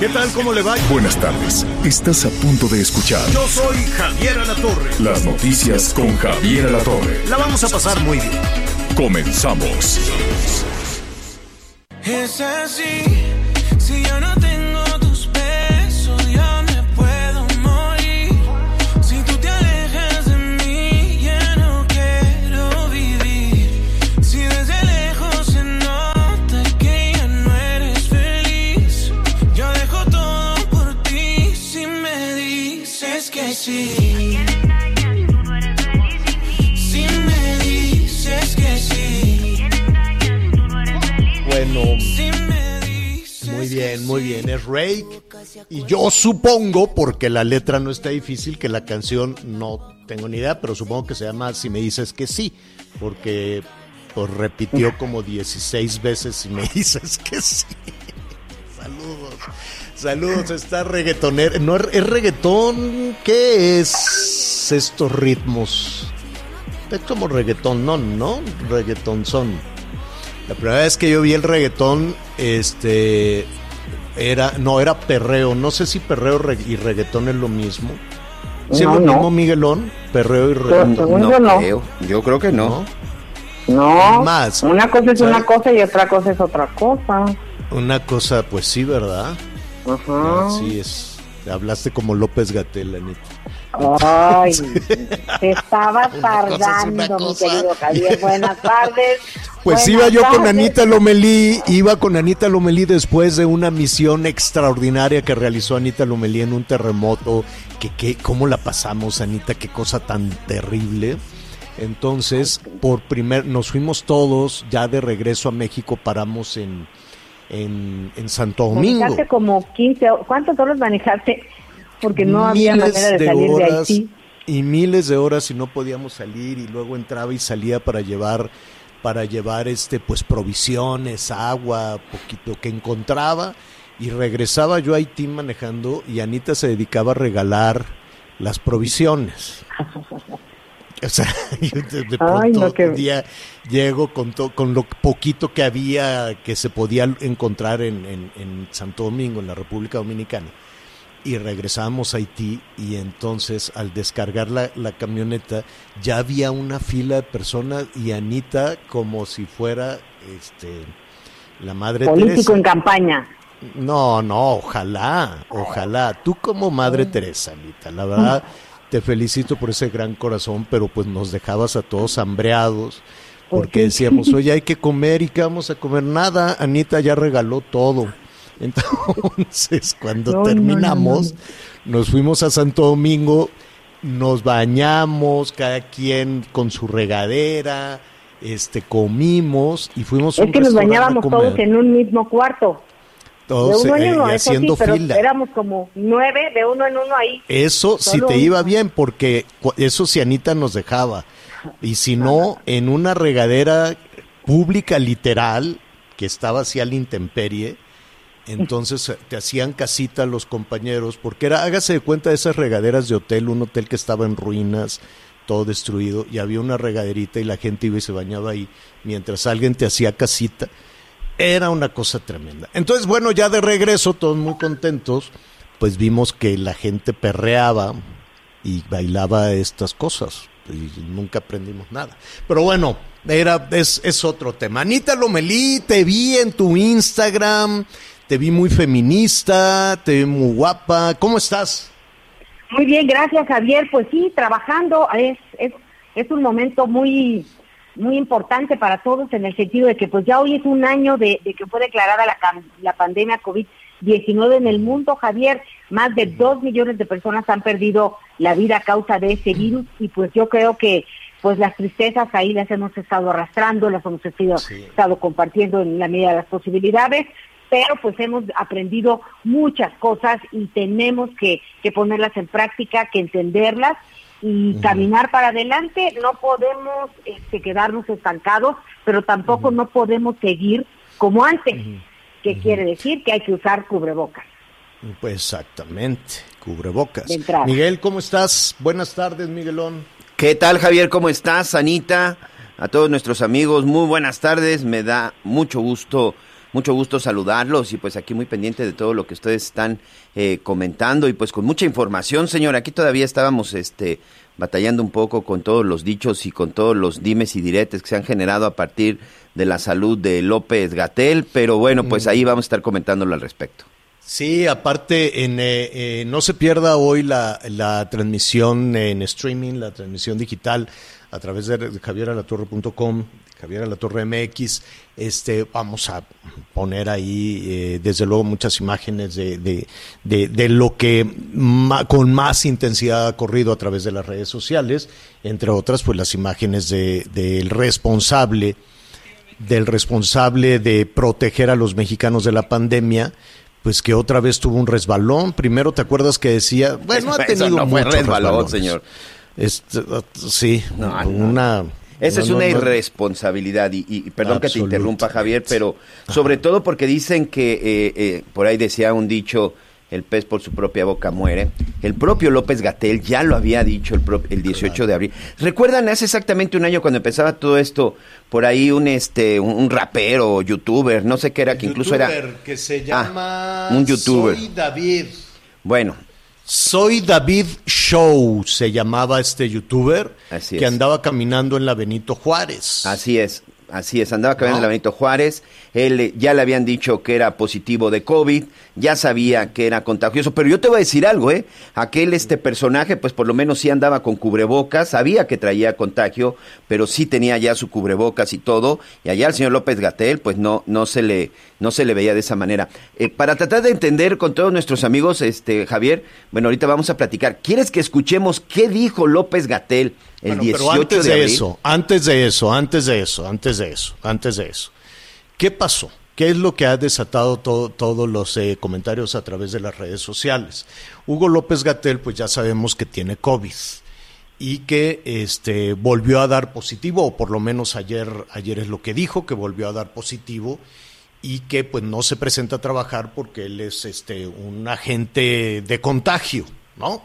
¿Qué tal? ¿Cómo le va? Buenas tardes. Estás a punto de escuchar Yo soy Javier Alatorre. las noticias con Javier Alatorre. La vamos a pasar muy bien. Comenzamos. Es así, si yo no bien, muy bien. Es Rake. Y yo supongo, porque la letra no está difícil, que la canción no tengo ni idea, pero supongo que se llama Si me dices que sí. Porque pues repitió como 16 veces Si me dices que sí. Saludos. Saludos, está reggaetonero. No, ¿Es reggaetón? ¿Qué es estos ritmos? Es como reggaetón, no, ¿no? Reggaetón son. La primera vez que yo vi el reggaetón, este, era, no, era perreo. No sé si perreo re- y reggaetón es lo mismo. ¿Sí No, es lo no. mismo, Miguelón? Perreo y Pero reggaetón. yo no. creo. Yo creo que no. ¿no? No, Más. una cosa es una cosa y otra cosa es otra cosa. Una cosa, pues sí, ¿verdad? Ajá. Así es. Hablaste como López Gatel, Anita. Ay, te estaba tardando, mi querido Javier. Buenas tardes. Pues Buenas iba yo con. Anita Lomelí, iba con Anita Lomelí después de una misión extraordinaria que realizó Anita Lomelí en un terremoto, que, que cómo la pasamos Anita, qué cosa tan terrible. Entonces, por primer, nos fuimos todos, ya de regreso a México, paramos en, en, en Santo Domingo. Manejaste como 15, ho- ¿cuántas horas manejaste? Porque no había manera de, salir de horas Haití. y miles de horas y no podíamos salir y luego entraba y salía para llevar para llevar este pues provisiones, agua, poquito que encontraba y regresaba yo a Haití manejando y Anita se dedicaba a regalar las provisiones. O sea, yo de, de pronto Ay, no, qué- un día llego con, to- con lo poquito que había que se podía encontrar en, en- en Santo Domingo, en la República Dominicana y regresamos a Haití y entonces al descargar la, la camioneta ya había una fila de personas y Anita como si fuera este la madre Político Teresa. en campaña. No, no, ojalá, ojalá. Tú como madre Teresa, Anita, la verdad te felicito por ese gran corazón, pero pues nos dejabas a todos hambreados porque decíamos, oye, hay que comer y qué vamos a comer. Nada, Anita ya regaló todo. Entonces, cuando No, terminamos, no, nos fuimos a Santo Domingo, nos bañamos, cada quien con su regadera, este, comimos y fuimos a Es un que nos bañábamos todos en un mismo cuarto. Todos, de uno en eh, uno, eso haciendo sí, pero fila. éramos como nueve de uno en uno ahí. Eso si Solo te iba bien, porque eso si Anita nos dejaba. Y si no, en una regadera pública literal, que estaba así a la intemperie, entonces eh, te hacían casita los compañeros, porque era, hágase de cuenta de esas regaderas de hotel, un hotel que estaba en ruinas, todo destruido, y había una regaderita y la gente iba y se bañaba ahí, mientras alguien te hacía casita. Era una cosa tremenda. Entonces, bueno, ya de regreso, todos muy contentos, pues vimos que la gente perreaba y bailaba estas cosas. Y nunca aprendimos nada. Pero bueno, era, es, es otro tema. Anita Lomelí, te vi en tu Instagram, te vi muy feminista, te vi muy guapa. ¿Cómo estás? Muy bien, gracias Javier. Pues sí, trabajando es, es, es un momento muy muy importante para todos en el sentido de que pues ya hoy es un año de, de que fue declarada la, la pandemia COVID-19 en el mundo, Javier. Más de dos millones de personas han perdido la vida a causa de ese virus y pues yo creo que pues las tristezas ahí las hemos estado arrastrando, las hemos estado, Sí. estado compartiendo en la medida de las posibilidades, pero pues hemos aprendido muchas cosas y tenemos que, que ponerlas en práctica, que entenderlas y caminar para adelante. No podemos este, quedarnos estancados, pero tampoco no podemos seguir como antes, que quiere decir que hay que usar cubrebocas. Pues exactamente, cubrebocas. Miguel, ¿cómo estás? Buenas tardes, Miguelón. ¿Qué tal, Javier? ¿Cómo estás, Anita? A todos nuestros amigos, muy buenas tardes. Me da mucho gusto, mucho gusto saludarlos y pues aquí muy pendiente de todo lo que ustedes están eh, comentando y pues con mucha información, señor. Aquí todavía estábamos, este, batallando un poco con todos los dichos y con todos los dimes y diretes que se han generado a partir de la salud de López Gatel, pero bueno, pues ahí vamos a estar comentándolo al respecto. Sí, aparte, en, eh, eh, no se pierda hoy la, la transmisión en streaming, la transmisión digital a través de javieralatorre.com, Javier Alatorre MX. Este, vamos a poner ahí, eh, desde luego, muchas imágenes de, de, de, de lo que ma- con más intensidad ha corrido a través de las redes sociales, entre otras, pues las imágenes de- del responsable del responsable de proteger a los mexicanos de la pandemia, pues que otra vez tuvo un resbalón. Primero, ¿te acuerdas que decía? Bueno, ha Eso tenido no fue muchos resbalón, resbalones. señor. Este, uh, sí, No, no. Esa no, es una no. irresponsabilidad y, y- y perdón que te interrumpa Javier, pero sobre todo porque dicen que eh, eh, por ahí decía un dicho, el pez por su propia boca muere. El propio López Gatel ya lo había dicho el, el 18 de abril. ¿Recuerdan hace exactamente un año cuando empezaba todo esto? Por ahí un este un, un rapero, youtuber, no sé qué era, que incluso era Youtuber que se Ah, llama un youtuber. Soy David. bueno, Soy David Show, se llamaba este youtuber Así que es. andaba caminando en la Benito Juárez. Así es, así es. Andaba caminando ¿No? en la Benito Juárez. Él eh, ya le habían dicho que era positivo de COVID, ya sabía que era contagioso. Pero yo te voy a decir algo, ¿eh? Aquel este personaje, pues por lo menos sí andaba con cubrebocas, sabía que traía contagio, pero sí tenía ya su cubrebocas y todo. Y allá al señor López Gatel, pues no, no se le, no se le veía de esa manera. Eh, para tratar de entender con todos nuestros amigos, este Javier, bueno, ahorita vamos a platicar. ¿Quieres que escuchemos qué dijo López Gatel el Bueno, 18 pero antes de de, abril? eso, antes de eso, antes de eso, antes de eso, antes de eso. ¿Qué pasó? ¿Qué es lo que ha desatado todo- todos los eh, comentarios a través de las redes sociales? Hugo López Gatel, pues ya sabemos que tiene COVID y que este volvió a dar positivo, o por lo menos ayer, ayer es lo que dijo, que volvió a dar positivo y que pues no se presenta a trabajar porque él es este un agente de contagio, ¿no?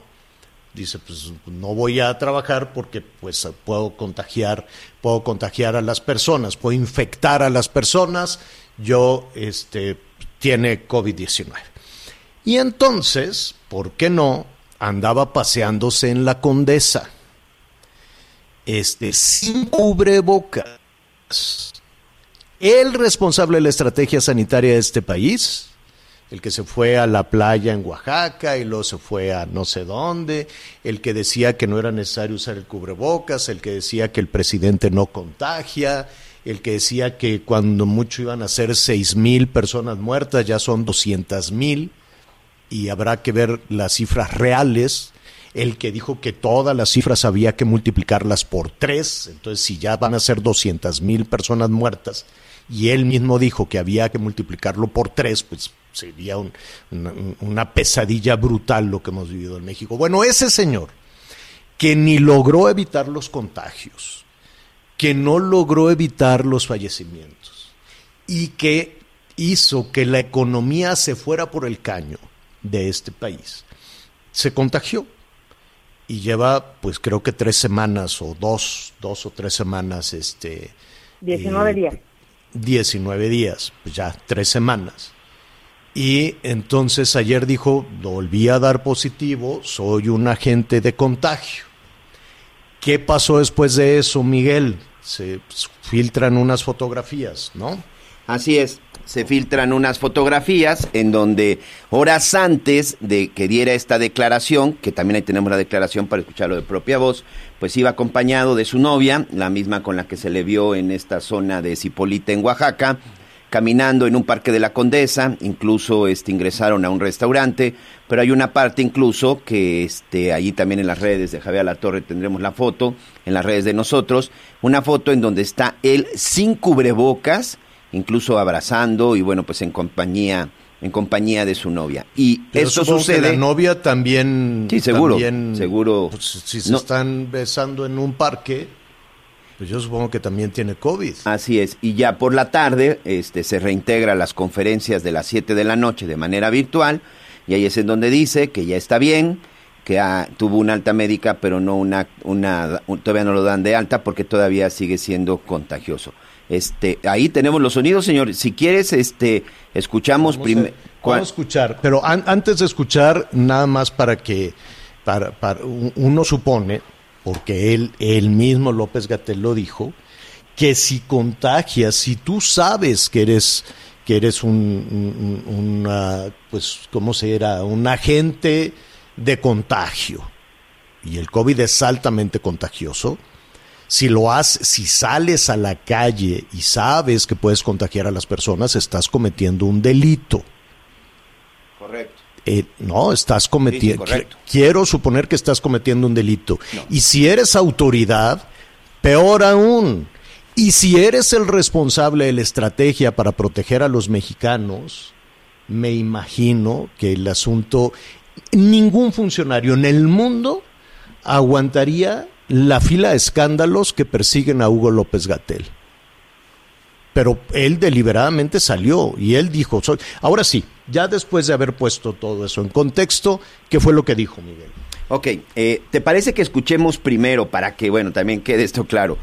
Dice pues no voy a trabajar porque pues puedo contagiar puedo contagiar a las personas puedo infectar a las personas. Yo este tiene covid-19 y entonces por qué no andaba paseándose en la Condesa. Este sin cubrebocas. El responsable de la estrategia sanitaria de este país el que se fue a la playa en Oaxaca y luego se fue a no sé dónde, el que decía que no era necesario usar el cubrebocas, el que decía que el presidente no contagia, el que decía que cuando mucho iban a ser seis mil personas muertas, ya son doscientas mil, y habrá que ver las cifras reales, el que dijo que todas las cifras había que multiplicarlas por tres, entonces si ya van a ser doscientas mil personas muertas, y él mismo dijo que había que multiplicarlo por tres, pues sería un- una, una pesadilla brutal lo que hemos vivido en México. Bueno, ese señor que ni logró evitar los contagios, que no logró evitar los fallecimientos y que hizo que la economía se fuera por el caño de este país, se contagió y lleva pues creo que tres semanas o dos, dos o tres semanas, este... 19 eh, días. 19 días, pues ya tres semanas. Y entonces ayer dijo, volví a dar positivo, soy un agente de contagio. ¿Qué pasó después de eso, Miguel? Se filtran unas fotografías, ¿no? Así es, se filtran unas fotografías en donde horas antes de que diera esta declaración, que también ahí tenemos la declaración para escucharlo de propia voz, pues iba acompañado de su novia, la misma con la que se le vio en esta zona de Cipolita en Oaxaca, caminando en un parque de la Condesa, incluso este, ingresaron a un restaurante, pero hay una parte incluso que este, allí también en las redes de Javier La Torre tendremos la foto, en las redes de nosotros, una foto en donde está él sin cubrebocas, incluso abrazando y bueno, pues en compañía en compañía de su novia. Y Pero eso sucede la novia también. Sí, seguro, también, seguro. pues, si se No. están besando en un parque, pues yo supongo que también tiene COVID. Así es, y ya por la tarde este, se reintegra a las conferencias de las 7 de la noche de manera virtual, y ahí es en donde dice que ya está bien, que tuvo una alta médica, pero no una, una, un- todavía no lo dan de alta porque todavía sigue siendo contagioso. Este, ahí tenemos los sonidos, señor. Si quieres, este, escuchamos primero. vamos a escuchar, pero an- antes de escuchar, nada más para que para, para- un- uno supone, porque él, mismo López Gatel lo dijo, que si contagias, si tú sabes que eres que eres un- una, pues, ¿cómo se era? Un agente de contagio y el COVID es altamente contagioso, si lo haces, si sales a la calle y sabes que puedes contagiar a las personas, estás cometiendo un delito. Eh, no, estás cometiendo. Sí, quiero suponer que estás cometiendo un delito. Y si eres autoridad, peor aún. Y si eres el responsable de la estrategia para proteger a los mexicanos, me imagino que el asunto, ningún funcionario en el mundo aguantaría la fila de escándalos que persiguen a Hugo López Gatel. Pero él deliberadamente salió y él dijo, ahora sí, ya después de haber puesto todo eso en contexto, ¿qué fue lo que dijo Miguel? Ok, eh, ¿te parece que escuchemos primero para que, bueno, también quede esto claro?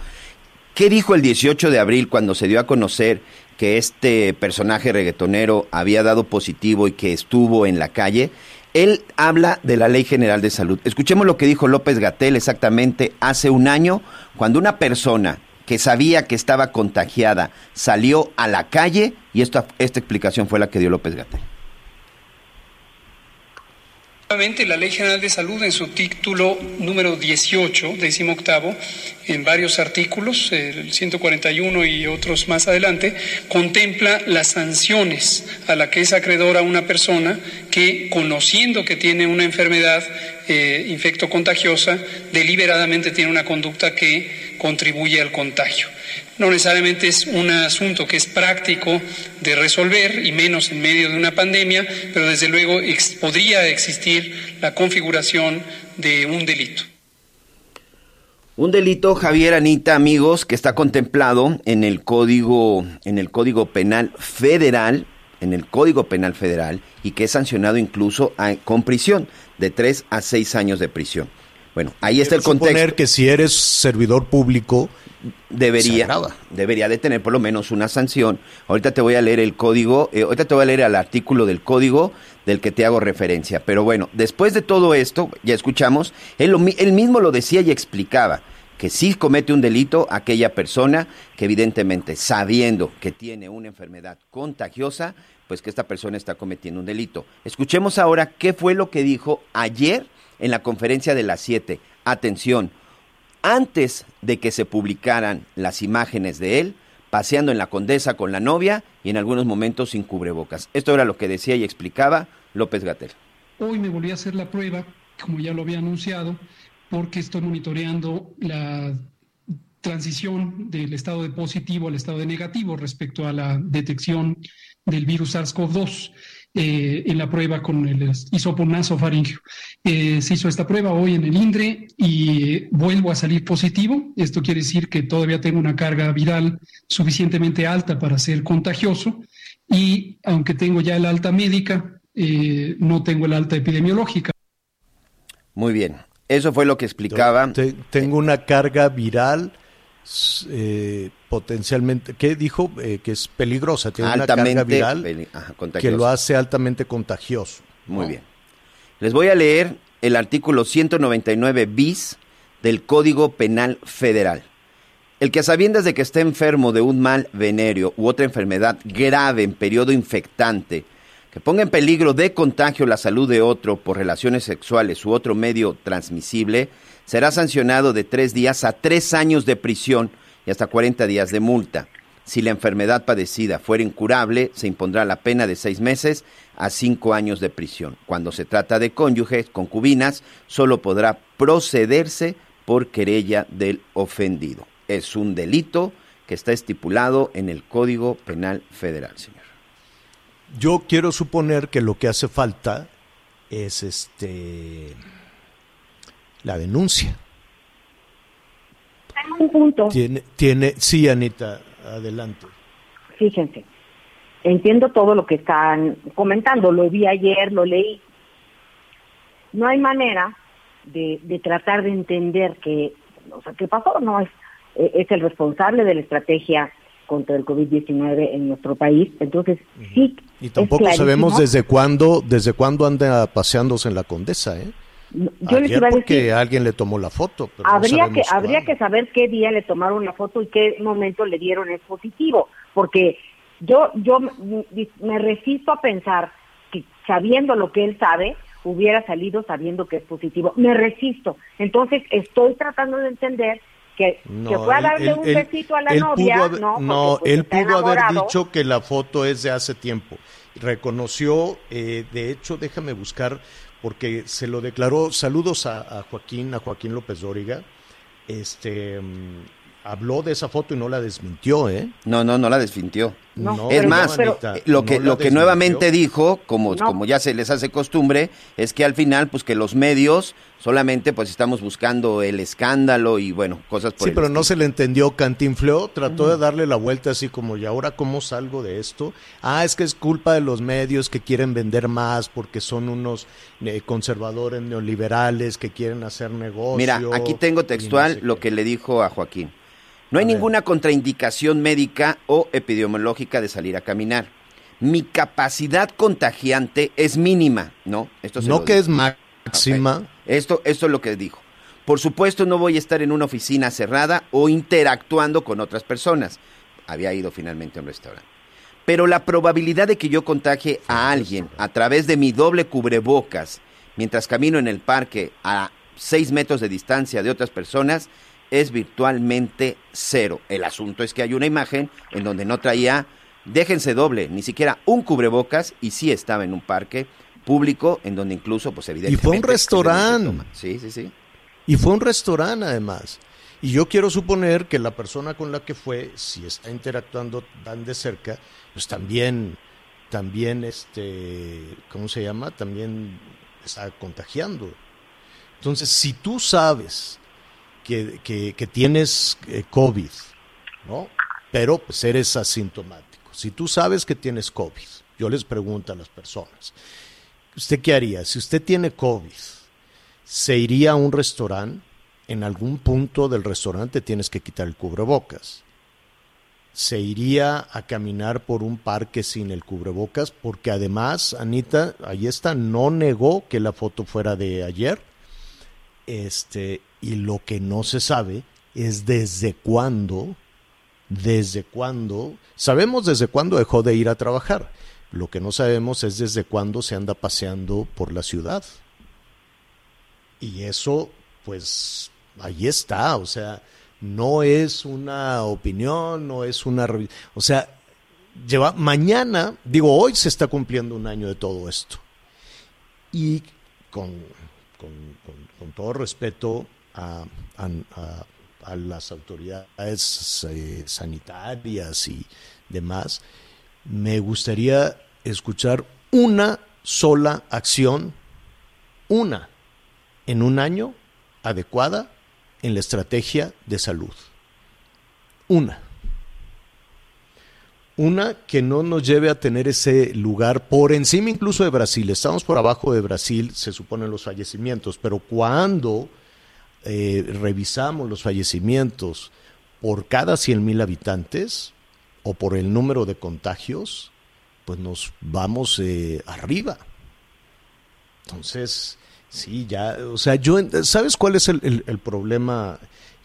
¿Qué dijo el 18 de abril cuando se dio a conocer que este personaje reggaetonero había dado positivo y que estuvo en la calle? Él habla de la Ley General de Salud. Escuchemos lo que dijo López Gatel exactamente hace un año, cuando una persona que sabía que estaba contagiada salió a la calle y esta, esta explicación fue la que dio López Gatel. La Ley General de Salud en su título número 18, décimo octavo, en varios artículos, el 141 y otros más adelante, contempla las sanciones a la que es acreedora una persona que, conociendo que tiene una enfermedad eh, infectocontagiosa, deliberadamente tiene una conducta que contribuye al contagio. No necesariamente es un asunto que es práctico de resolver y menos en medio de una pandemia, pero desde luego podría existir la configuración de un delito. Un delito, Javier Anita, amigos, que está contemplado en el Código en el Código Penal Federal, en el Código Penal Federal y que es sancionado incluso con prisión de tres a seis años de prisión. Bueno, ahí está el Quiero suponer contexto. que si eres servidor público, Debería, debería de tener por lo menos una sanción. Ahorita te voy a leer el código, eh, ahorita te voy a leer el artículo del código del que te hago referencia. Pero bueno, después de todo esto, ya escuchamos, él, lo él mismo lo decía y explicaba que sí comete un delito aquella persona que evidentemente sabiendo que tiene una enfermedad contagiosa, pues que esta persona está cometiendo un delito. Escuchemos ahora qué fue lo que dijo ayer en la conferencia de las 7. Atención, antes de que se publicaran las imágenes de él paseando en la Condesa con la novia y en algunos momentos sin cubrebocas. Esto era lo que decía y explicaba López Gatel. Hoy me volví a hacer la prueba, como ya lo había anunciado, porque estoy monitoreando la transición del estado de positivo al estado de negativo respecto a la detección del virus SARS-CoV-2 eh, en la prueba con el hisopo nasofaringeo. Eh, se hizo esta prueba hoy en el INDRE y vuelvo a salir positivo. Esto quiere decir que todavía tengo una carga viral suficientemente alta para ser contagioso y aunque tengo ya el alta médica, eh, no tengo el alta epidemiológica. Muy bien. Eso fue lo que explicaba. te- tengo una carga viral eh, potencialmente, ¿qué dijo? Eh, que es peligrosa, tiene una carga viral peli- ajá, que lo hace altamente contagioso. Muy ¿no? bien. Les voy a leer el artículo 199 bis del Código Penal Federal. El que a sabiendas de que está enfermo de un mal venéreo u otra enfermedad grave en periodo infectante, que ponga en peligro de contagio la salud de otro por relaciones sexuales u otro medio transmisible, será sancionado de tres días a tres años de prisión y hasta 40 días de multa. Si la enfermedad padecida fuera incurable, se impondrá la pena de seis meses a cinco años de prisión. Cuando se trata de cónyuges, concubinas, solo podrá procederse por querella del ofendido. Es un delito que está estipulado en el Código Penal Federal, señor. Yo quiero suponer que lo que hace falta es este la denuncia. En un punto, Tiene, tiene, sí, Anita, adelante. fíjense, entiendo todo lo que están comentando, lo vi ayer, lo leí. No hay manera de, de tratar de entender que, o sea, qué pasó, no es, eh, es el responsable de la estrategia contra el COVID-19 en nuestro país. Entonces, sí. Y tampoco sabemos desde cuándo, desde cuándo anda paseándose en la Condesa, ¿eh? Yo les iba a porque decir, alguien le tomó la foto, pero no habría que habría cuándo. que saber qué día le tomaron la foto y qué momento le dieron el positivo, porque yo yo me resisto a pensar que sabiendo lo que él sabe hubiera salido sabiendo que es positivo. Me resisto. Entonces estoy tratando de entender que, que fue a darle él- un él- besito a la novia, haber- no, no, pues, él pudo haber enamorado. dicho que la foto es de hace tiempo. Reconoció, eh, de hecho, déjame buscar, porque se lo declaró. Saludos a, Joaquín, a Joaquín López Dóriga. Este mm, habló de esa foto y no la desmintió, ¿eh? No, no, no la desfintió. No, es más, pero- eh, lo que, no lo que nuevamente dijo, como, No. como ya se les hace costumbre, es que al final, pues que los medios solamente pues estamos buscando el escándalo y bueno, cosas por Sí, el pero no se le entendió. Cantinfló trató de darle la vuelta así como, ¿y ahora cómo salgo de esto? Ah, es que es culpa de los medios que quieren vender más porque son unos eh, conservadores neoliberales que quieren hacer negocio. Mira, aquí tengo no textual sé lo qué. que le dijo a Joaquín. No hay ninguna contraindicación médica o epidemiológica de salir a caminar. Mi capacidad contagiante es mínima, ¿no? Esto se No que es máxima. Esto, esto es lo que dijo. Por supuesto, no voy a estar en una oficina cerrada o interactuando con otras personas. Había ido finalmente a un restaurante. Pero la probabilidad de que yo contagie a alguien a través de mi doble cubrebocas mientras camino en el parque a seis metros de distancia de otras personas es virtualmente cero. El asunto es que hay una imagen en donde no traía, déjense doble, ni siquiera un cubrebocas y sí estaba en un parque público en donde incluso, pues evidentemente... fue un restaurante. Sí, sí, sí. Y fue un restaurante además. Y yo quiero suponer que la persona con la que fue, si está interactuando tan de cerca, pues también, también, este, ¿cómo se llama? También está contagiando. Entonces, si tú sabes que, que- tienes eh, COVID, ¿no? Pero pues eres asintomático. Si tú sabes que tienes COVID, yo les pregunto a las personas, ¿usted qué haría? Si usted tiene COVID, ¿se iría a un restaurante? En algún punto del restaurante tienes que quitar el cubrebocas. Se iría a caminar por un parque sin el cubrebocas, porque además, Anita, ahí está, no negó que la foto fuera de ayer. Este, y lo que no se sabe es desde cuándo, desde cuándo, sabemos desde cuándo dejó de ir a trabajar. Lo que no sabemos es desde cuándo se anda paseando por la ciudad. Y eso, pues, ahí está, o sea, no es una opinión, no es una... O sea, lleva, mañana, digo, hoy se está cumpliendo un año de todo esto. Y con, con, con- con todo respeto a, las autoridades eh, sanitarias y demás, me gustaría escuchar una sola acción, una, en un año adecuada en la estrategia de salud. Una. Una que no nos lleve a tener ese lugar por encima incluso de Brasil. Estamos por abajo de Brasil, se suponen los fallecimientos, pero cuando eh, revisamos los fallecimientos por cada 100 mil habitantes o por el número de contagios, pues nos vamos eh, arriba. Entonces, sí, ya, o sea, yo, ¿sabes cuál es el, el- el problema?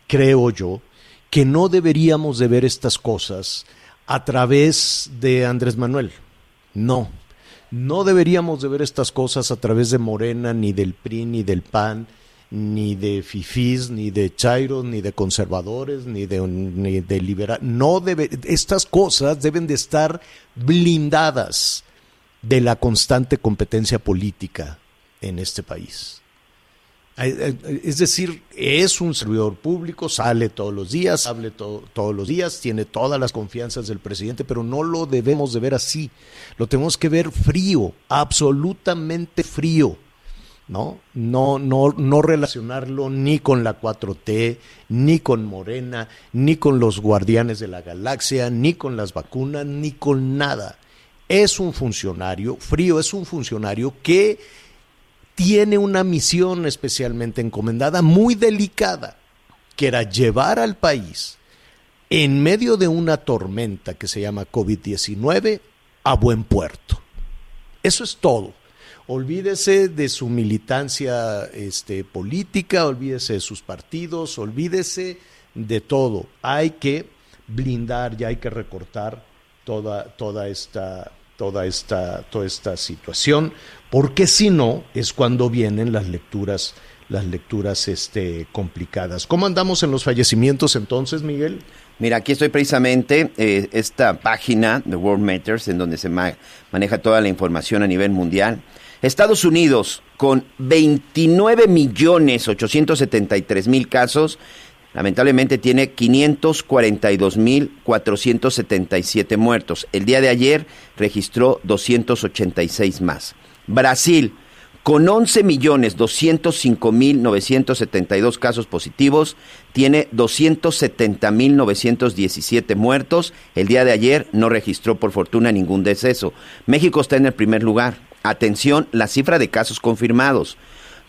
Creo yo, que no deberíamos de ver estas cosas a través de Andrés Manuel. No, no deberíamos de ver estas cosas a través de Morena, ni del PRI, ni del PAN. Ni de fifís, ni de chairos, ni de conservadores, ni de, ni de liberal. No debe, estas cosas deben de estar blindadas de la constante competencia política en este país. Es decir, es un servidor público, sale todos los días, hable to todos los días, tiene todas las confianzas del presidente, pero no lo debemos de ver así. Lo tenemos que ver frío, absolutamente frío. ¿No? No, no, no relacionarlo ni con la 4T, ni con Morena, ni con los guardianes de la galaxia, ni con las vacunas, ni con nada. Es un funcionario, frío es un funcionario que tiene una misión especialmente encomendada, muy delicada, que era llevar al país en medio de una tormenta que se llama COVID-19 a buen puerto. Eso es todo. Olvídese de su militancia este, política, olvídese de sus partidos, olvídese de todo. Hay que blindar y hay que recortar toda, toda esta toda esta, toda esta situación, porque si no es cuando vienen las lecturas, las lecturas este, complicadas. ¿Cómo andamos en los fallecimientos entonces, Miguel? Mira, aquí estoy precisamente, eh, esta página de World Matters, en donde se ma maneja toda la información a nivel mundial. Estados Unidos, con 29 millones 873 mil casos, lamentablemente tiene 542.477 muertos. El día de ayer registró 286 más. Brasil, con 11.205.972 casos positivos, tiene 270.917 muertos. El día de ayer no registró por fortuna ningún deceso. México está en el primer lugar. Atención, la cifra de casos confirmados.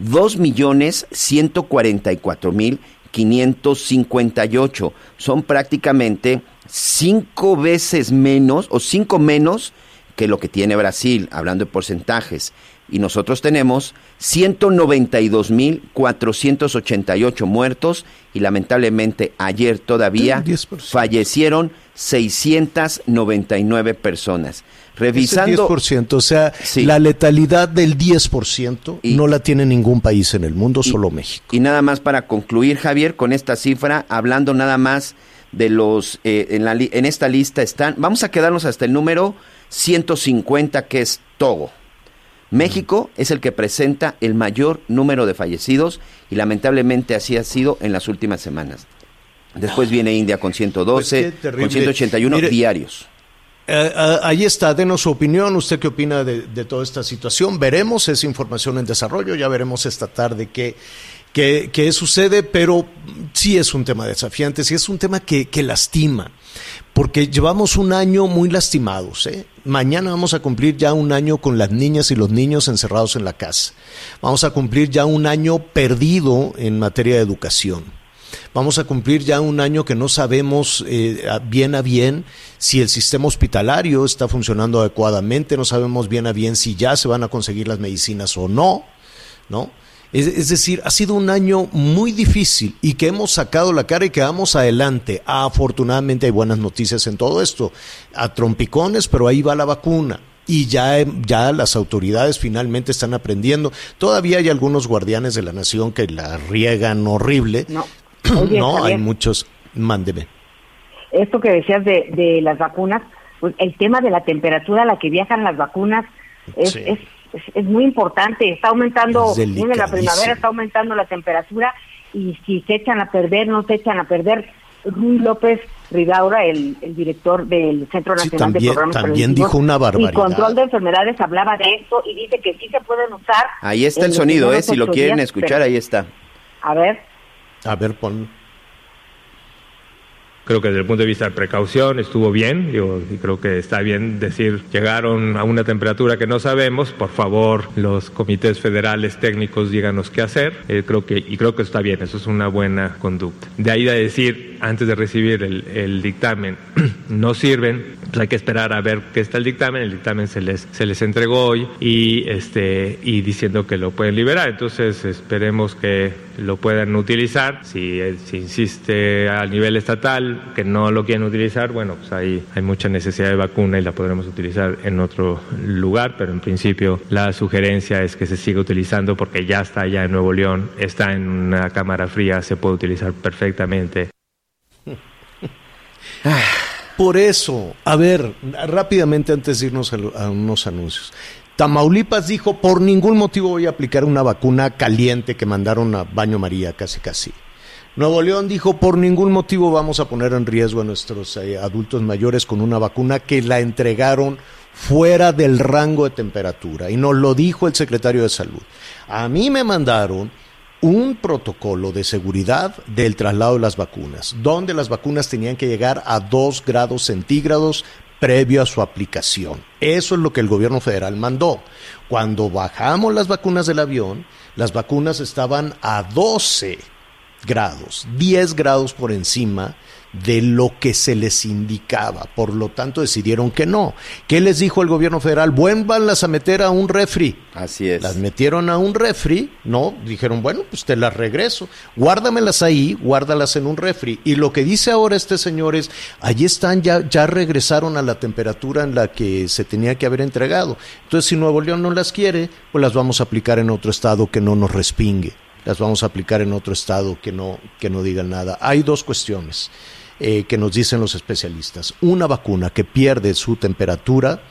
2.144.000 558. Son prácticamente cinco veces menos o cinco menos que lo que tiene Brasil, hablando de porcentajes. Y nosotros tenemos 192.488 muertos y lamentablemente ayer todavía fallecieron 699 personas. Revisando... 10%, o sea, sí. la letalidad del 10% y, no la tiene ningún país en el mundo, y, solo México. Y nada más para concluir, Javier, con esta cifra, hablando nada más de los, eh, en, la, en esta lista están, vamos a quedarnos hasta el número 150, que es Togo. México es el que presenta el mayor número de fallecidos y lamentablemente así ha sido en las últimas semanas. Después viene India con 112, pues con 181 Mire, diarios. Eh, eh, ahí está, denos su opinión. ¿Usted qué opina de, de, toda esta situación? Veremos, es información en desarrollo, ya veremos esta tarde qué, qué, qué sucede, pero sí es un tema desafiante, sí es un tema que, que lastima, porque llevamos un año muy lastimados. ¿eh? Mañana vamos a cumplir ya un año con las niñas y los niños encerrados en la casa. Vamos a cumplir ya un año perdido en materia de educación. Vamos a cumplir ya un año que no sabemos eh, bien a bien si el sistema hospitalario está funcionando adecuadamente, no sabemos bien a bien si ya se van a conseguir las medicinas o no, ¿no? Es, es, decir, ha sido un año muy difícil y que hemos sacado la cara y que vamos adelante. Afortunadamente hay buenas noticias en todo esto. A trompicones, pero ahí va la vacuna y ya, ya las autoridades finalmente están aprendiendo. Todavía hay algunos guardianes de la nación que la riegan horrible. No, Oye, no Javier, hay muchos. Mándeme. Esto que decías de, de, las vacunas, pues el tema de la temperatura a la que viajan las vacunas es, sí. es, es, es, muy importante. Está aumentando, en la primavera está aumentando la temperatura y si se echan a perder, no se echan a perder. Rui López Ridaura, el, el, director del Centro Nacional sí, también, de Programas también dijo una barbaridad. y Control de Enfermedades, hablaba de esto y dice que sí se pueden usar. Ahí está el sonido, eh, si lo quieren días, escuchar, pero, ahí está. A ver. A ver, pon. Creo que desde el punto de vista de precaución estuvo bien, digo, y creo que está bien decir llegaron a una temperatura que no sabemos, por favor los comités federales técnicos díganos qué hacer, eh, creo que, y creo que está bien, eso es una buena conducta. De ahí a decir antes de recibir el, dictamen no sirven, pues hay que esperar a ver qué está el dictamen. El dictamen se les, se les entregó hoy y, este, y diciendo que lo pueden liberar. Entonces esperemos que lo puedan utilizar. Si, eh, si insiste a nivel estatal que no lo quieren utilizar, bueno, pues ahí hay mucha necesidad de vacuna y la podremos utilizar en otro lugar, pero en principio la sugerencia es que se siga utilizando porque ya está allá en Nuevo León, está en una cámara fría, se puede utilizar perfectamente. Por eso, a ver, rápidamente antes de irnos a, a unos anuncios. Tamaulipas dijo, por ningún motivo voy a aplicar una vacuna caliente que mandaron a Baño María, casi casi. Nuevo León dijo, por ningún motivo vamos a poner en riesgo a nuestros eh, adultos mayores con una vacuna que la entregaron fuera del rango de temperatura. Y nos lo dijo el secretario de Salud. A mí me mandaron un protocolo de seguridad del traslado de las vacunas, donde las vacunas tenían que llegar a 2 grados centígrados previo a su aplicación. Eso es lo que el gobierno federal mandó. Cuando bajamos las vacunas del avión, las vacunas estaban a 12 grados, 10 grados por encima de lo que se les indicaba. Por lo tanto, decidieron que no. ¿Qué les dijo el gobierno federal? Vuélvanlas a meter a un refri. Así es. Las metieron a un refri, ¿no? Dijeron, bueno, pues te las regreso. Guárdamelas ahí, guárdalas en un refri. Y lo que dice ahora este señor es, allí están, ya, ya regresaron a la temperatura en la que se tenía que haber entregado. Entonces, si Nuevo León no las quiere, pues las vamos a aplicar en otro estado que no nos respingue. Las vamos a aplicar en otro estado que no, que no diga nada. Hay dos cuestiones eh, que nos dicen los especialistas. Una vacuna que pierde su temperatura,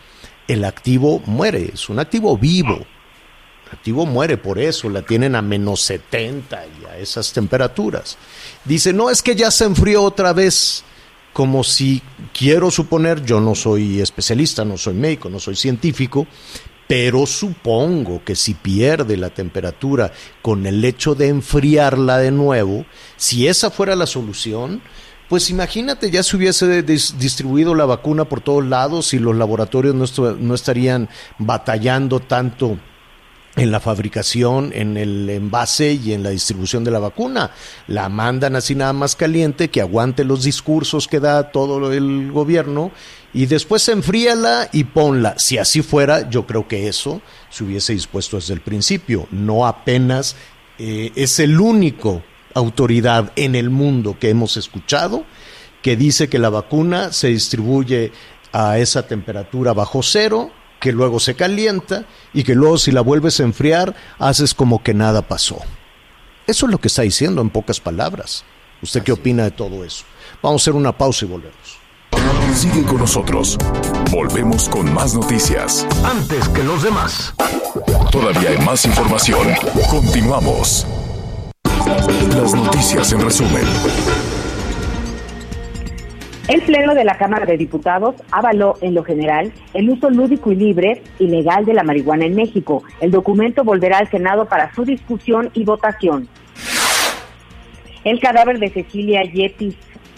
el activo muere, es un activo vivo. El activo muere por eso, la tienen a menos 70 y a esas temperaturas. Dice, no es que ya se enfrió otra vez, como si quiero suponer, yo no soy especialista, no soy médico, no soy científico, pero supongo que si pierde la temperatura con el hecho de enfriarla de nuevo, si esa fuera la solución, pues imagínate, ya se hubiese dis- distribuido la vacuna por todos lados y los laboratorios no estarían batallando tanto en la fabricación, en el envase y en la distribución de la vacuna. La mandan así nada más caliente, que aguante los discursos que da todo el gobierno y después enfríala y ponla. Si así fuera, yo creo que eso se hubiese dispuesto desde el principio, no apenas eh, es el único autoridad en el mundo que hemos escuchado que dice que la vacuna se distribuye a esa temperatura bajo cero, que luego se calienta y que luego si la vuelves a enfriar haces como que nada pasó. Eso es lo que está diciendo en pocas palabras. ¿Usted qué opina de todo eso? Vamos a hacer una pausa y volvemos. Sigue con nosotros. Volvemos con más noticias. Antes que los demás. Todavía hay más información. Continuamos. Las noticias en resumen. El Pleno de la Cámara de Diputados avaló en lo general el uso lúdico y libre y legal de la marihuana en México. El documento volverá al Senado para su discusión y votación. El cadáver de Cecilia Yetis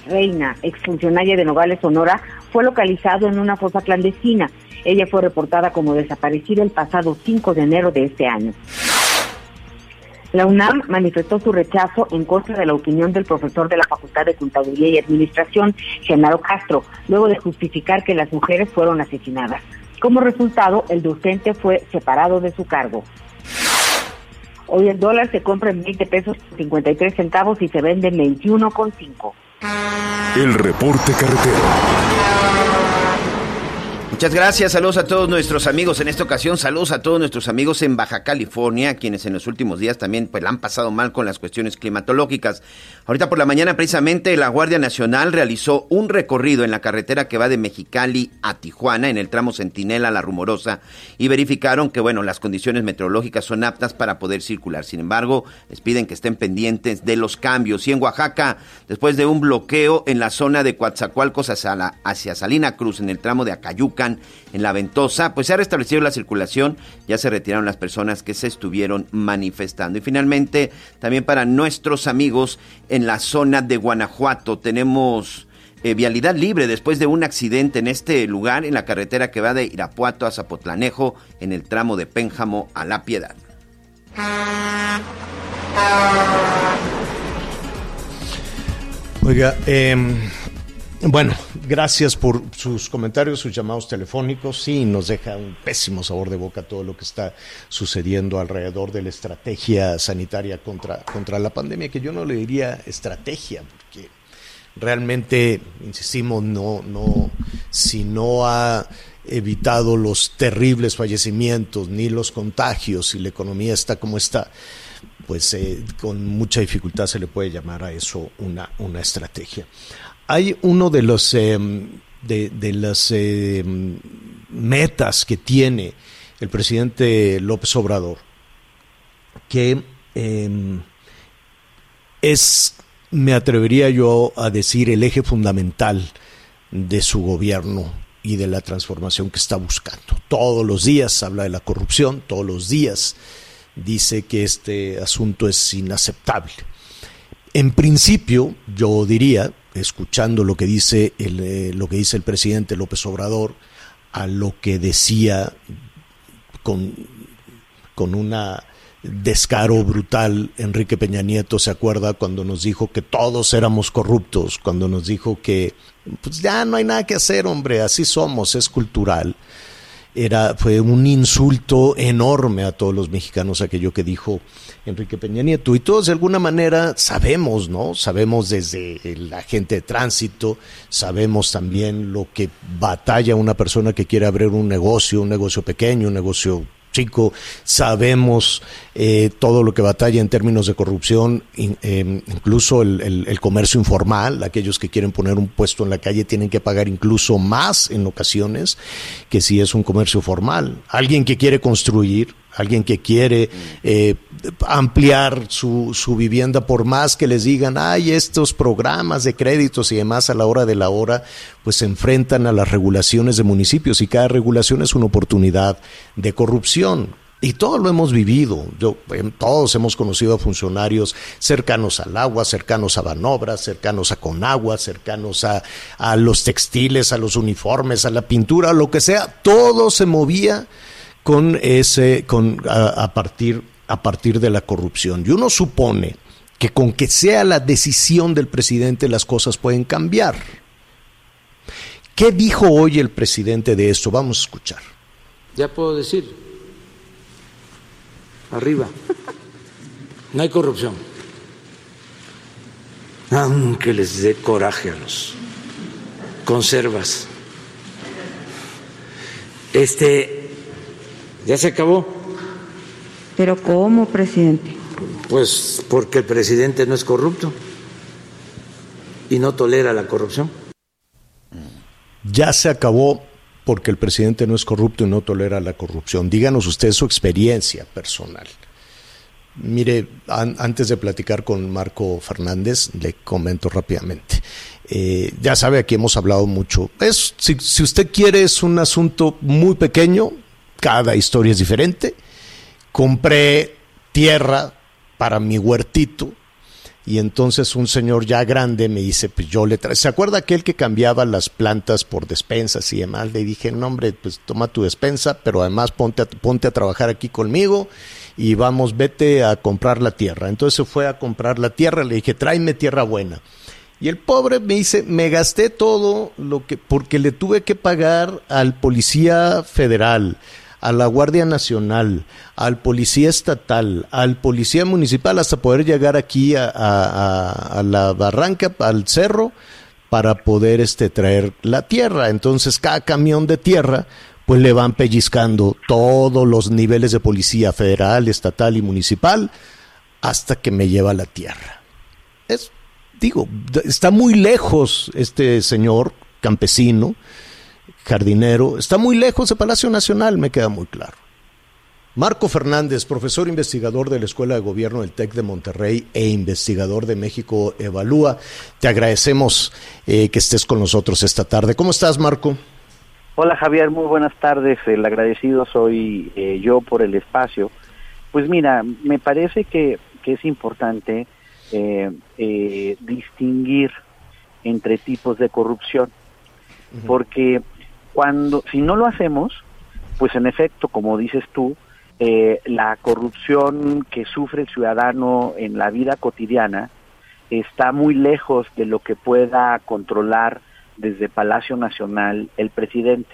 Reina, exfuncionaria de Nogales, Sonora, fue localizado en una fosa clandestina. Ella fue reportada como desaparecida el pasado 5 de enero de este año. La UNAM manifestó su rechazo en contra de la opinión del profesor de la Facultad de Contaduría y Administración, Genaro Castro, luego de justificar que las mujeres fueron asesinadas. Como resultado, el docente fue separado de su cargo. Hoy el dólar se compra en 20 pesos con 53 centavos y se vende en 21,5. El reporte carretero. Muchas gracias, saludos a todos nuestros amigos en esta ocasión, saludos a todos nuestros amigos en Baja California, quienes en los últimos días también pues, la han pasado mal con las cuestiones climatológicas. Ahorita por la mañana precisamente la Guardia Nacional realizó un recorrido en la carretera que va de Mexicali a Tijuana, en el tramo Centinela La Rumorosa, y verificaron que bueno, las condiciones meteorológicas son aptas para poder circular. Sin embargo, les piden que estén pendientes de los cambios. Y en Oaxaca, después de un bloqueo en la zona de Coatzacoalcos hacia, hacia Salina Cruz, en el tramo de En la Ventosa, pues se ha restablecido la circulación, ya se retiraron las personas que se estuvieron manifestando. Y finalmente, también para nuestros amigos en la zona de Guanajuato, tenemos eh, vialidad libre después de un accidente en este lugar, en la carretera que va de Irapuato a Zapotlanejo, en el tramo de Pénjamo a La Piedad. Oiga, em, bueno, gracias por sus comentarios, sus llamados telefónicos. Sí, nos deja un pésimo sabor de boca todo lo que está sucediendo alrededor de la estrategia sanitaria contra, contra la pandemia, que yo no le diría estrategia, porque realmente, insistimos, no, no, si no ha evitado los terribles fallecimientos ni los contagios y la economía está como está, pues eh, con mucha dificultad se le puede llamar a eso una, una estrategia. Hay uno de los eh, de, de las eh, metas que tiene el presidente López Obrador, que eh, es, me atrevería yo a decir, el eje fundamental de su gobierno y de la transformación que está buscando. Todos los días habla de la corrupción, todos los días dice que este asunto es inaceptable. En principio, yo diría, escuchando lo que dice el, eh, lo que dice el presidente López Obrador, a lo que decía con, con una descaro brutal Enrique Peña Nieto se acuerda cuando nos dijo que todos éramos corruptos, cuando nos dijo que pues ya no hay nada que hacer, hombre, así somos, es cultural. Era, fue un insulto enorme a todos los mexicanos aquello que dijo Enrique Peña Nieto. Y todos de alguna manera sabemos, ¿no? Sabemos desde el agente de tránsito, sabemos también lo que batalla una persona que quiere abrir un negocio, un negocio pequeño, un negocio chico, sabemos eh, todo lo que batalla en términos de corrupción, eh, incluso el, comercio informal, aquellos que quieren poner un puesto en la calle tienen que pagar incluso más en ocasiones que si es un comercio formal. Alguien que quiere construir, alguien que quiere eh, ampliar su, su, vivienda, por más que les digan, hay estos programas de créditos y demás a la hora de la hora, pues se enfrentan a las regulaciones de municipios y cada regulación es una oportunidad de corrupción. Y todos lo hemos vivido. Yo, todos hemos conocido a funcionarios cercanos al agua, cercanos a Banobra, cercanos a Conagua, cercanos a, a los textiles, a los uniformes, a la pintura, a lo que sea. Todo se movía con ese, con, a, partir, a partir de la corrupción. Y uno supone que con que sea la decisión del presidente las cosas pueden cambiar. ¿Qué dijo hoy el presidente de esto? Vamos a escuchar. Ya puedo decir, arriba, no hay corrupción. Aunque les dé coraje a los conservas. Este, ya se acabó. ¿Pero cómo, presidente? Pues porque el presidente no es corrupto y no tolera la corrupción. Ya se acabó porque el presidente no es corrupto y no tolera la corrupción. Díganos ustedes su experiencia personal. Mire, an antes de platicar con Marco Fernández, le comento rápidamente. Eh, ya sabe, aquí hemos hablado mucho. Es, si, si usted quiere, es un asunto muy pequeño, cada historia es diferente. Compré tierra para mi huertito y entonces un señor ya grande me dice, pues yo le traigo, ¿se acuerda aquel que cambiaba las plantas por despensas y demás? Le dije, no hombre, pues toma tu despensa, pero además ponte a, ponte a trabajar aquí conmigo y vamos, vete a comprar la tierra. Entonces se fue a comprar la tierra, le dije, tráeme tierra buena. Y el pobre me dice, me gasté todo lo que, porque le tuve que pagar al policía federal, a la Guardia Nacional, al policía estatal, al policía municipal, hasta poder llegar aquí a, a, a, la barranca, al cerro, para poder este, traer la tierra. Entonces, cada camión de tierra, pues le van pellizcando todos los niveles de policía federal, estatal y municipal, hasta que me lleva la tierra. Es, digo, está muy lejos este señor campesino, jardinero, está muy lejos de Palacio Nacional, me queda muy claro. Marco Fernández, profesor investigador de la Escuela de Gobierno del TEC de Monterrey e investigador de México Evalúa, te agradecemos eh, que estés con nosotros esta tarde. ¿Cómo estás, Marco? Hola, Javier, muy buenas tardes. El agradecido soy eh, yo por el espacio. Pues mira, me parece que, que es importante eh, eh, distinguir entre tipos de corrupción, uh -huh. porque cuando, si no lo hacemos, pues en efecto, como dices tú, eh, la corrupción que sufre el ciudadano en la vida cotidiana está muy lejos de lo que pueda controlar desde Palacio Nacional el presidente.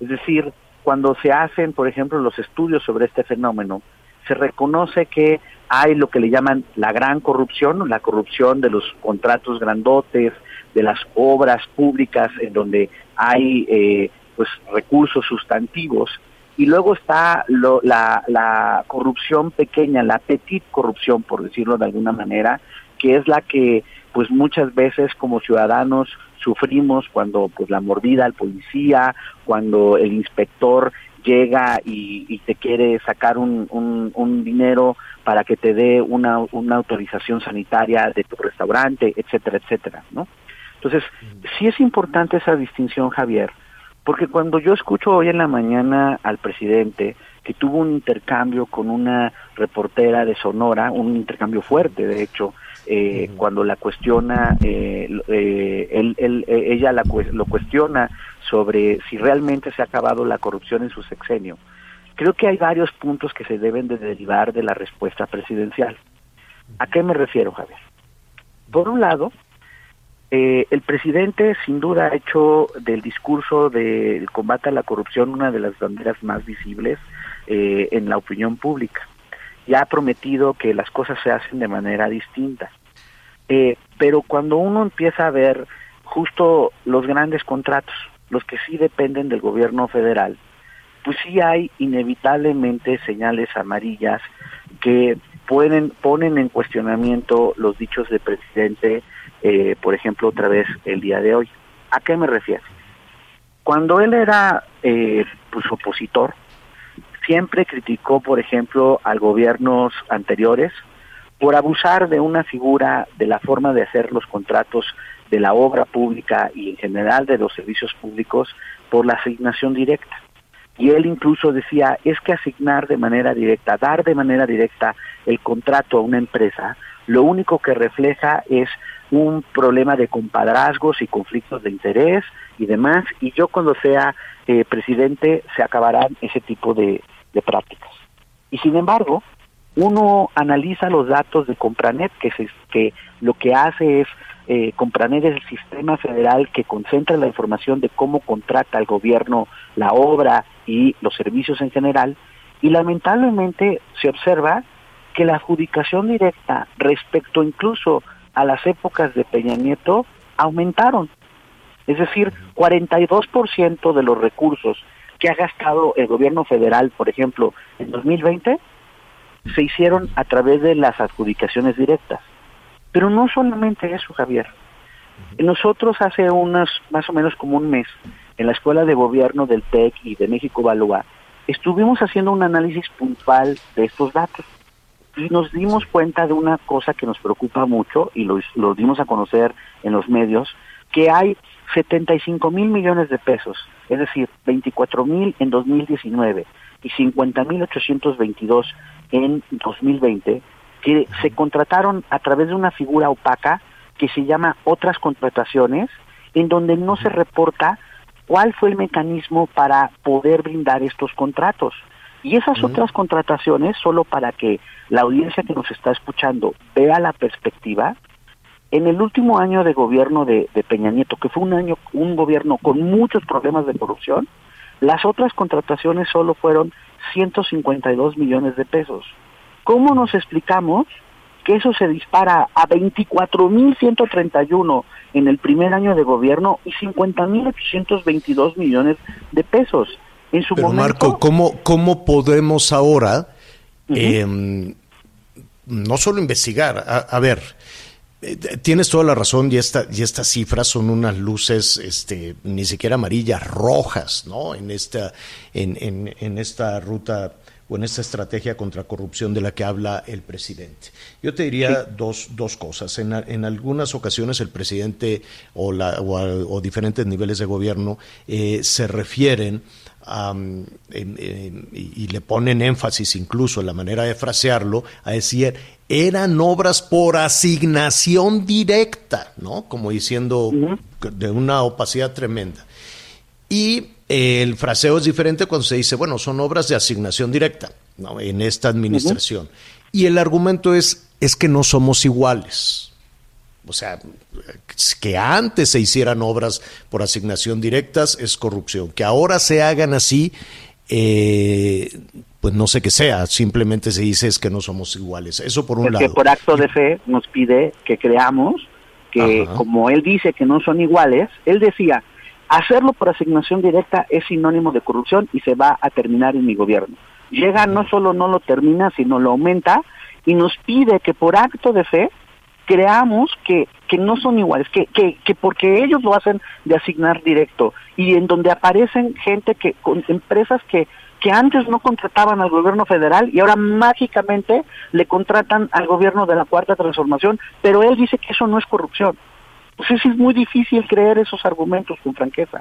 Es decir, cuando se hacen, por ejemplo, los estudios sobre este fenómeno, se reconoce que hay lo que le llaman la gran corrupción, la corrupción de los contratos grandotes, de las obras públicas en donde hay eh, pues recursos sustantivos y luego está lo, la, la corrupción pequeña, la petit corrupción, por decirlo de alguna manera, que es la que pues muchas veces como ciudadanos sufrimos cuando pues la mordida al policía, cuando el inspector llega y, y te quiere sacar un, un, un, dinero para que te dé una, una autorización sanitaria de tu restaurante, etcétera, etcétera, ¿no? Entonces, sí es importante esa distinción, Javier, porque cuando yo escucho hoy en la mañana al presidente que tuvo un intercambio con una reportera de Sonora, un intercambio fuerte, de hecho, eh, cuando la cuestiona, eh, eh, él, él, ella la, lo cuestiona sobre si realmente se ha acabado la corrupción en su sexenio. Creo que hay varios puntos que se deben de derivar de la respuesta presidencial. ¿A qué me refiero, Javier? Por un lado, eh, el presidente sin duda ha hecho del discurso del combate a la corrupción una de las banderas más visibles eh, en la opinión pública y ha prometido que las cosas se hacen de manera distinta. Eh, pero cuando uno empieza a ver justo los grandes contratos, los que sí dependen del gobierno federal, pues sí hay inevitablemente señales amarillas que pueden, ponen en cuestionamiento los dichos del presidente, eh, por ejemplo, otra vez el día de hoy. ¿A qué me refiero? Cuando él era eh, pues opositor, siempre criticó, por ejemplo, al gobiernos anteriores por abusar de una figura de la forma de hacer los contratos de la obra pública y en general de los servicios públicos por la asignación directa. Y él incluso decía, es que asignar de manera directa, dar de manera directa el contrato a una empresa, lo único que refleja es un problema de compadrazgos y conflictos de interés y demás, y yo cuando sea eh, presidente se acabarán ese tipo de, prácticas. Y sin embargo, uno analiza los datos de Compranet, que, se, que lo que hace es, eh, Compranet es el sistema federal que concentra la información de cómo contrata el gobierno la obra y los servicios en general, y lamentablemente se observa que la adjudicación directa respecto incluso a las épocas de Peña Nieto aumentaron. Es decir, 42% de los recursos que ha gastado el gobierno federal, por ejemplo, en 2020, se hicieron a través de las adjudicaciones directas. Pero no solamente eso, Javier. Nosotros hace unas, más o menos como un mes, en la Escuela de Gobierno del TEC y de México Balúa, estuvimos haciendo un análisis puntual de estos datos y nos dimos cuenta de una cosa que nos preocupa mucho y lo, lo dimos a conocer en los medios, que hay 75 mil millones de pesos, es decir, 24 mil en 2019 y 50 mil 822 en 2020, que se contrataron a través de una figura opaca que se llama otras contrataciones, en donde no se reporta cuál fue el mecanismo para poder brindar estos contratos. Y esas otras contrataciones, solo para que la audiencia que nos está escuchando vea la perspectiva, en el último año de gobierno de, de, Peña Nieto, que fue un año, un gobierno con muchos problemas de corrupción, las otras contrataciones solo fueron 152 millones de pesos. ¿Cómo nos explicamos que eso se dispara a 24.131 en el primer año de gobierno y 50.822 millones de pesos? En su Pero momento, Marco, ¿cómo, ¿cómo podemos ahora uh -huh. eh, no solo investigar? A, a ver, eh, tienes toda la razón y, esta, y estas cifras son unas luces este, ni siquiera amarillas, rojas, ¿no? En esta, en, en, en esta ruta o en esta estrategia contra corrupción de la que habla el presidente. Yo te diría sí. dos, dos cosas. En, en, algunas ocasiones el presidente o, la, o, a, o diferentes niveles de gobierno eh, se refieren Um, y, y, le ponen énfasis incluso en la manera de frasearlo a decir eran obras por asignación directa, ¿no? Como diciendo de una opacidad tremenda. Y eh, el fraseo es diferente cuando se dice, bueno, son obras de asignación directa, ¿no? En esta administración. Uh -huh. Y el argumento es, es que no somos iguales. O sea, que antes se hicieran obras por asignación directas es corrupción. Que ahora se hagan así, eh, pues no sé qué sea, simplemente se dice es que no somos iguales. Eso por un Es lado. que por acto de fe nos pide que creamos que, Ajá. como él dice que no son iguales, él decía, hacerlo por asignación directa es sinónimo de corrupción y se va a terminar en mi gobierno. Llega, no solo no lo termina, sino lo aumenta y nos pide que por acto de fe creamos que, que no son iguales, que, que, que porque ellos lo hacen de asignar directo y en donde aparecen gente que, con empresas que, que antes no contrataban al gobierno federal y ahora mágicamente le contratan al gobierno de la cuarta transformación, pero él dice que eso no es corrupción. Pues es, muy difícil creer esos argumentos con franqueza.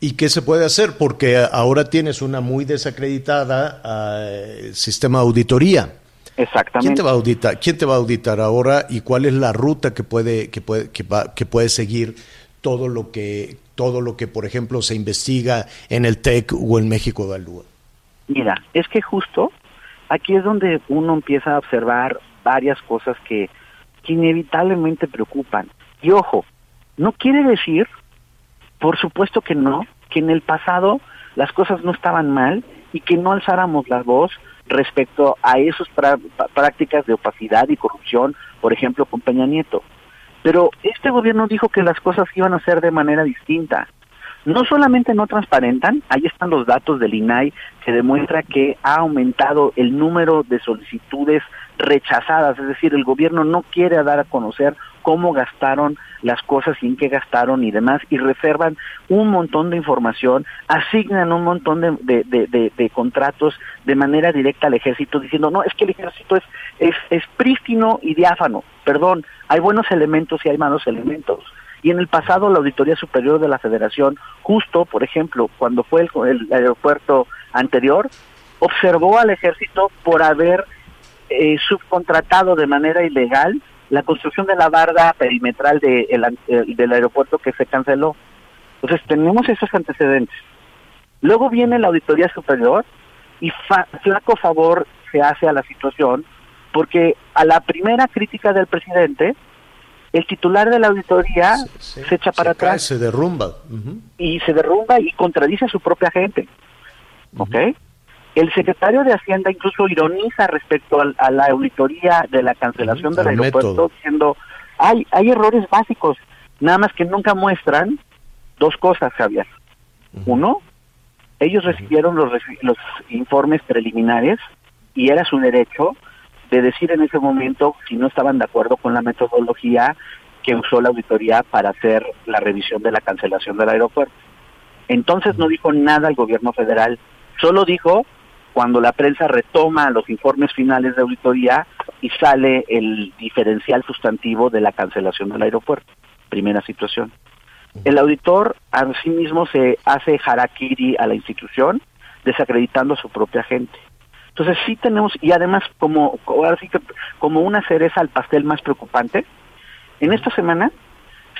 ¿Y qué se puede hacer? Porque ahora tienes una muy desacreditada eh, sistema de auditoría. Exactamente. ¿Quién te va a auditar? ¿Quién te va a auditar ahora y cuál es la ruta que puede que puede que, va- que puede seguir todo lo que todo lo que por ejemplo se investiga en el TEC o en México Evalúa? Mira, es que justo aquí es donde uno empieza a observar varias cosas que, que inevitablemente preocupan. Y ojo, no quiere decir, por supuesto que no, que en el pasado las cosas no estaban mal y que no alzáramos la voz respecto a esas prácticas de opacidad y corrupción, por ejemplo, con Peña Nieto. Pero este gobierno dijo que las cosas iban a ser de manera distinta. No solamente no transparentan, ahí están los datos del INAI que demuestra que ha aumentado el número de solicitudes rechazadas, es decir, el gobierno no quiere dar a conocer cómo gastaron las cosas y en qué gastaron y demás, y reservan un montón de información, asignan un montón de, de- de- contratos de manera directa al ejército, diciendo, no, es que el ejército es, es, es prístino y diáfano, perdón, hay buenos elementos y hay malos elementos. Y en el pasado la Auditoría Superior de la Federación, justo, por ejemplo, cuando fue el, el aeropuerto anterior, observó al ejército por haber eh, subcontratado de manera ilegal la construcción de la barda perimetral de el an- eh, del aeropuerto que se canceló. Entonces tenemos esos antecedentes. Luego viene la Auditoría Superior y fa- flaco favor se hace a la situación porque a la primera crítica del presidente, el titular de la auditoría se, echa para Se cae, atrás se derrumba. Ujú. y se derrumba y contradice a su propia gente. ¿Ok? El secretario de Hacienda incluso ironiza respecto al- a, la auditoría de la cancelación del al aeropuerto, método. diciendo, hay, hay errores básicos, nada más que nunca muestran dos cosas, Javier. Uno, ellos recibieron los, los informes preliminares y era su derecho de decir en ese momento si no estaban de acuerdo con la metodología que usó la auditoría para hacer la revisión de la cancelación del aeropuerto. Entonces no dijo nada el gobierno federal, solo dijo cuando la prensa retoma los informes finales de auditoría y sale el diferencial sustantivo de la cancelación del aeropuerto. Primera situación. El auditor asimismo se hace harakiri a la institución, desacreditando a su propia gente. Entonces sí tenemos, y además como, ahora sí que como una cereza al pastel más preocupante, en esta semana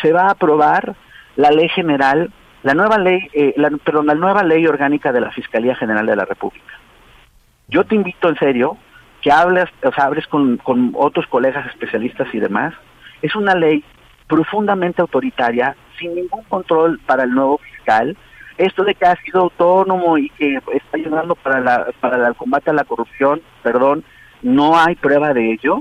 se va a aprobar la ley general, la nueva ley, eh, la, perdón, la nueva ley orgánica de la Fiscalía General de la República. Yo te invito en serio que hables, o sea, hables con, con otros colegas especialistas y demás. Es una ley profundamente autoritaria, sin ningún control para el nuevo fiscal. Esto de que ha sido autónomo y que está ayudando para, la, para el combate a la corrupción, perdón, no hay prueba de ello.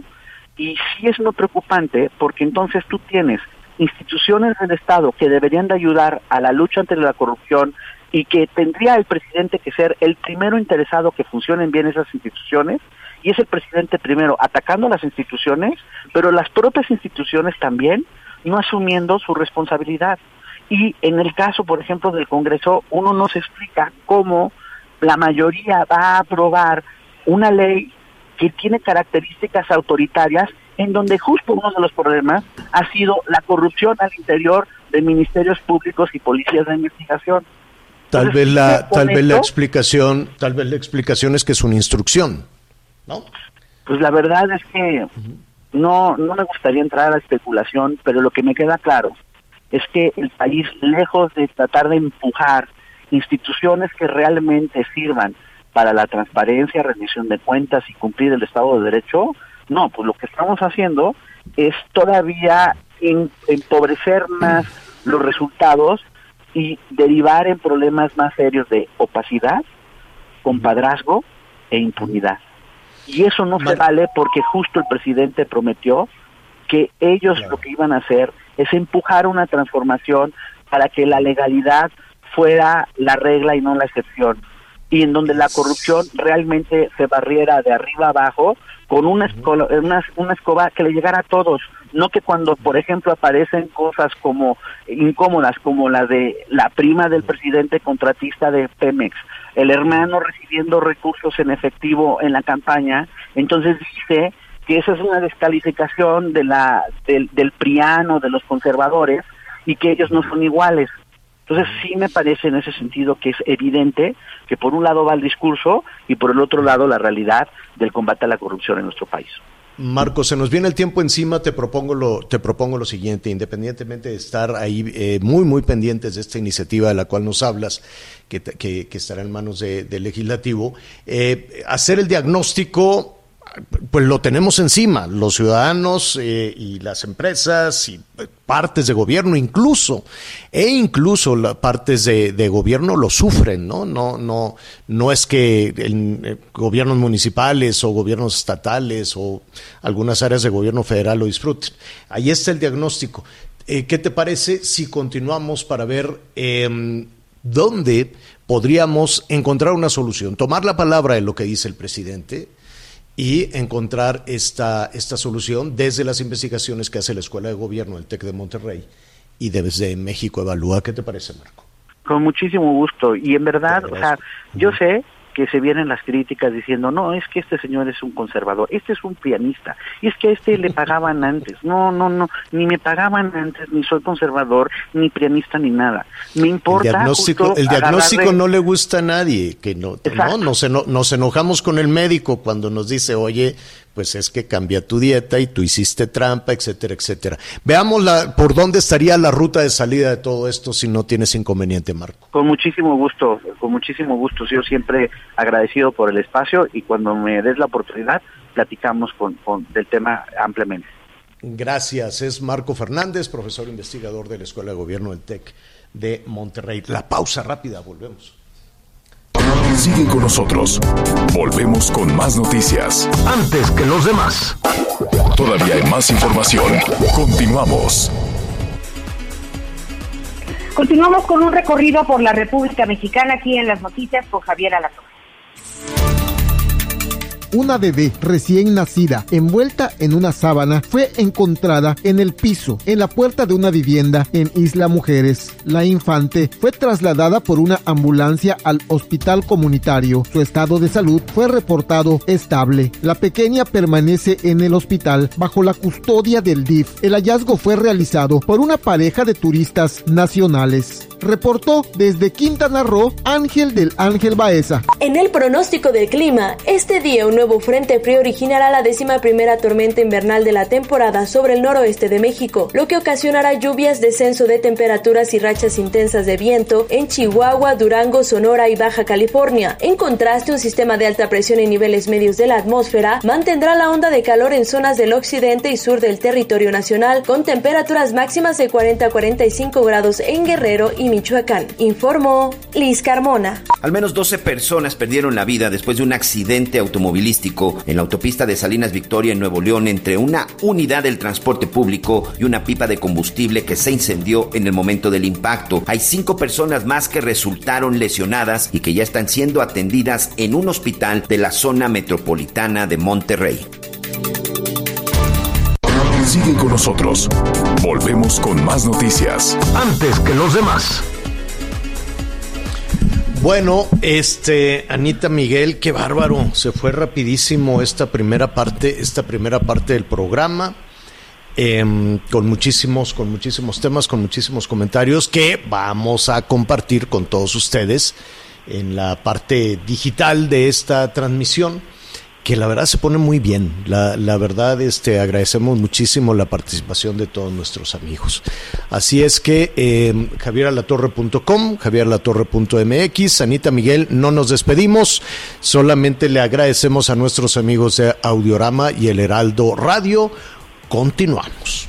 Y sí es muy preocupante porque entonces tú tienes instituciones del Estado que deberían de ayudar a la lucha ante la corrupción y que tendría el presidente que ser el primero interesado que funcionen bien esas instituciones y es el presidente primero atacando las instituciones, pero las propias instituciones también no asumiendo su responsabilidad. Y en el caso, por ejemplo, del Congreso, uno no se explica cómo la mayoría va a aprobar una ley que tiene características autoritarias en donde justo uno de los problemas ha sido la corrupción al interior de ministerios públicos y policías de investigación. Tal vez la tal vez la explicación, tal vez la explicación es que es una instrucción. ¿No? Pues la verdad es que no, no me gustaría entrar a especulación, pero lo que me queda claro es que el país, lejos de tratar de empujar instituciones que realmente sirvan para la transparencia, rendición de cuentas y cumplir el Estado de Derecho, no, pues lo que estamos haciendo es todavía empobrecer más los resultados y derivar en problemas más serios de opacidad, compadrazgo e impunidad. Y eso no se vale porque justo el presidente prometió que ellos lo que iban a hacer es empujar una transformación para que la legalidad fuera la regla y no la excepción. Y en donde la corrupción realmente se barriera de arriba abajo con una, escola- una, una escoba que le llegara a todos. No que cuando, por ejemplo, aparecen cosas como incómodas, como la de la prima del presidente contratista de Pemex, el hermano recibiendo recursos en efectivo en la campaña, entonces dice que esa es una descalificación de la del, del priano de los conservadores y que ellos no son iguales. Entonces sí me parece en ese sentido que es evidente que por un lado va el discurso y por el otro lado la realidad del combate a la corrupción en nuestro país. Marco, se nos viene el tiempo encima, te propongo lo, te propongo lo siguiente, independientemente de estar ahí eh, muy, muy pendientes de esta iniciativa de la cual nos hablas, que, que- que estará en manos de- del legislativo, eh, hacer el diagnóstico, pues lo tenemos encima, los ciudadanos eh, y las empresas y eh, partes de gobierno incluso, e incluso las partes de, gobierno lo sufren, ¿no? No, no, no es que en, eh, gobiernos municipales o gobiernos estatales o algunas áreas de gobierno federal lo disfruten. Ahí está el diagnóstico. ¿Qué te parece si continuamos para ver em, dónde podríamos encontrar una solución? Tomar la palabra de lo que dice el presidente y encontrar esta, esta solución desde las investigaciones que hace la Escuela de Gobierno del TEC de Monterrey y desde México Evalúa. ¿Qué te parece, Marco? Con muchísimo gusto. Y en verdad, o sea, yo sé que se vienen las críticas diciendo, no, es que este señor es un conservador, este es un pianista, y es que a este le pagaban antes. No, no, no, ni me pagaban antes, ni soy conservador, ni pianista, ni nada. Me El importa diagnóstico, justo el diagnóstico agarrarle- no le gusta a nadie, que no, no nos, eno- nos enojamos con el médico cuando nos dice, oye, pues es que cambia tu dieta y tú hiciste trampa, etcétera, etcétera. Veamos la, por dónde estaría la ruta de salida de todo esto si no tienes inconveniente, Marco. Con muchísimo gusto, con muchísimo gusto. Yo siempre agradecido por el espacio y cuando me des la oportunidad platicamos con, con- del tema ampliamente. Gracias. Es Marco Fernández, profesor investigador de la Escuela de Gobierno del TEC de Monterrey. La pausa rápida, volvemos. Sigue con nosotros. Volvemos con más noticias. Antes que los demás. Todavía hay más información. Continuamos. Continuamos con un recorrido por la República Mexicana aquí en las noticias con Javier Alatorre. Una bebé recién nacida, envuelta en una sábana, fue encontrada en el piso, en la puerta de una vivienda en Isla Mujeres. La infante fue trasladada por una ambulancia al hospital comunitario. Su estado de salud fue reportado estable. La pequeña permanece en el hospital bajo la custodia del DIF. El hallazgo fue realizado por una pareja de turistas nacionales. Reportó desde Quintana Roo Ángel del Ángel Baeza. En el pronóstico del clima, este día un nuevo frente frío originará la décima primera tormenta invernal de la temporada sobre el noroeste de México, lo que ocasionará lluvias, descenso de temperaturas y rachas intensas de viento en Chihuahua, Durango, Sonora y Baja California. En contraste, un sistema de alta presión en niveles medios de la atmósfera mantendrá la onda de calor en zonas del occidente y sur del territorio nacional, con temperaturas máximas de 40 a 45 grados en Guerrero y Michoacán. Informó Liz Carmona. Al menos 12 personas perdieron la vida después de un accidente automovilístico en la autopista de Salinas Victoria en Nuevo León entre una unidad del transporte público y una pipa de combustible que se incendió en el momento del impacto. Hay cinco personas más que resultaron lesionadas y que ya están siendo atendidas en un hospital de la zona metropolitana de Monterrey. Sigue con nosotros. Volvemos con más noticias. Antes que los demás. Bueno, este, Anita Miguel, qué bárbaro, se fue rapidísimo esta primera parte, esta primera parte del programa, em, con muchísimos, con muchísimos temas, con muchísimos comentarios que vamos a compartir con todos ustedes en la parte digital de esta transmisión que la verdad se pone muy bien. La, la verdad, este, agradecemos muchísimo la participación de todos nuestros amigos. Así es que eh, javieralatorre.com, javieralatorre.mx, Anita Miguel, no nos despedimos, solamente le agradecemos a nuestros amigos de Audiorama y el Heraldo Radio. Continuamos.